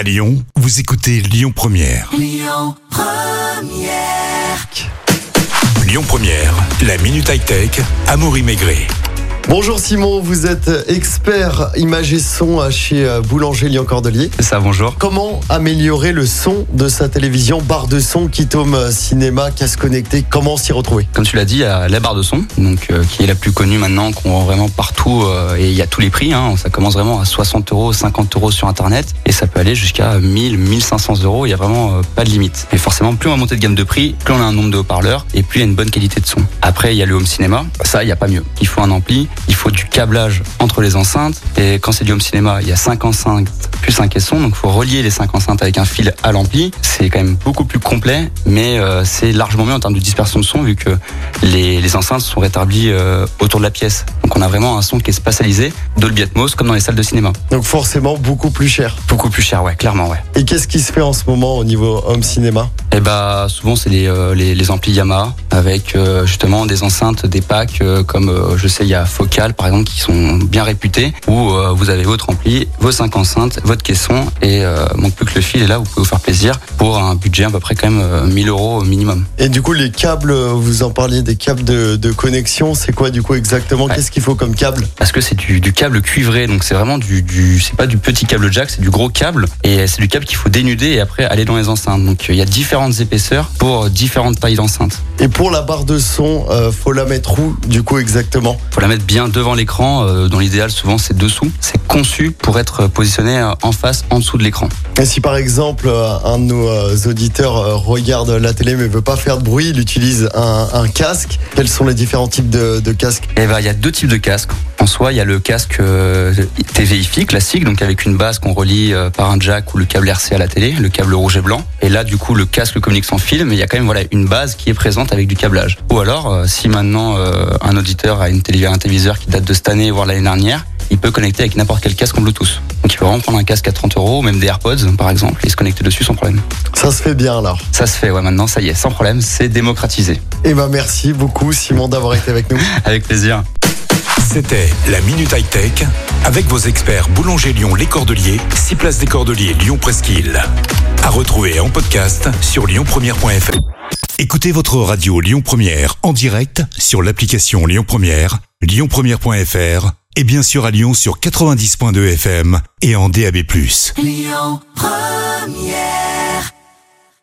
À Lyon, vous écoutez Lyon Première. Lyon Première, la minute high-tech, Amaury Maigret. Bonjour Simon, vous êtes expert image et son chez euh, Boulanger Lyon Cordelier. C'est ça, bonjour. Comment améliorer le son de sa télévision, barre de son, kit home euh, cinéma, casque connecté, comment s'y retrouver? Comme tu l'as dit, il y a la barre de son, donc euh, qui est la plus connue maintenant, qu'on vend vraiment partout euh, et il y a tous les prix. Hein, ça commence vraiment à 60 euros, 50 euros sur internet et ça peut aller jusqu'à 1000, 1500 euros. Il y a vraiment euh, pas de limite. Et forcément, plus on va monter de gamme de prix, plus on a un nombre de haut-parleurs et plus il y a une bonne qualité de son. Après, il y a le home cinéma. Ça, il y a pas mieux. Il faut un ampli, il faut du câblage entre les enceintes et quand c'est du home cinéma, il y a 5 enceintes plus un caisson, donc il faut relier les 5 enceintes avec un fil à l'ampli. C'est quand même beaucoup plus complet, mais euh, c'est largement mieux en termes de dispersion de son vu que les, les enceintes sont rétablies euh, autour de la pièce. Donc on a vraiment un son qui est spatialisé, Dolby Atmos, comme dans les salles de cinéma. Donc forcément beaucoup plus cher. Beaucoup plus cher, ouais, clairement, ouais. Et qu'est-ce qui se fait en ce moment au niveau home cinéma? Et bah souvent c'est les, euh, les, les amplis Yamaha avec euh, justement des enceintes, des packs euh, comme euh, je sais il y a Focal par exemple qui sont bien réputés où euh, vous avez votre ampli, vos cinq enceintes, votre caisson et euh, manque plus que le fil et là vous pouvez vous faire plaisir pour un budget à peu près quand même euh, 1000 euros minimum. Et du coup les câbles, vous en parliez des câbles de, de connexion, c'est quoi du coup exactement? Ouais. Qu'est-ce qu'il faut comme câble? Parce que c'est du, du câble cuivré donc c'est vraiment du, du c'est pas du petit câble jack c'est du gros câble et c'est du câble qu'il faut dénuder et après aller dans les enceintes donc il y a différentes épaisseurs pour différentes tailles d'enceintes. Et pour la barre de son, euh, faut la mettre où du coup exactement? Faut la mettre bien devant l'écran. euh, dans l'idéal, souvent, c'est dessous. C'est conçu pour être positionné euh, en face, en dessous de l'écran. Et si par exemple euh, un de nos auditeurs regarde la télé mais veut pas faire de bruit, il utilise un, un casque, quels sont les différents types de, de casques? Et ben, il y a deux types de casques. En soi, il y a le casque euh, TVI classique, donc avec une base qu'on relie euh, par un jack ou le câble RC à la télé, le câble rouge et blanc. Et là, du coup, le casque communique sans fil, mais il y a quand même voilà une base qui est présente avec du câblage. Ou alors, euh, si maintenant euh, un auditeur a une télé, un téléviseur qui date de cette année, voire l'année dernière, il peut connecter avec n'importe quel casque en Bluetooth. Donc, il peut vraiment prendre un casque à 30 euros, ou même des AirPods, par exemple, et se connecter dessus sans problème. Ça se fait bien alors. Ça se fait, ouais, maintenant, ça y est, sans problème, c'est démocratisé. Et ben merci beaucoup Simon d'avoir été avec nous. Avec plaisir. C'était la minute high-tech avec vos experts Boulanger Lyon Les Cordeliers, 6 places des Cordeliers Lyon Presqu'île. À retrouver en podcast sur lyonpremière.fr. Écoutez votre radio Lyon Première en direct sur l'application Lyon Première, lyonpremière.fr et bien sûr à Lyon sur 90.2 FM et en DAB+.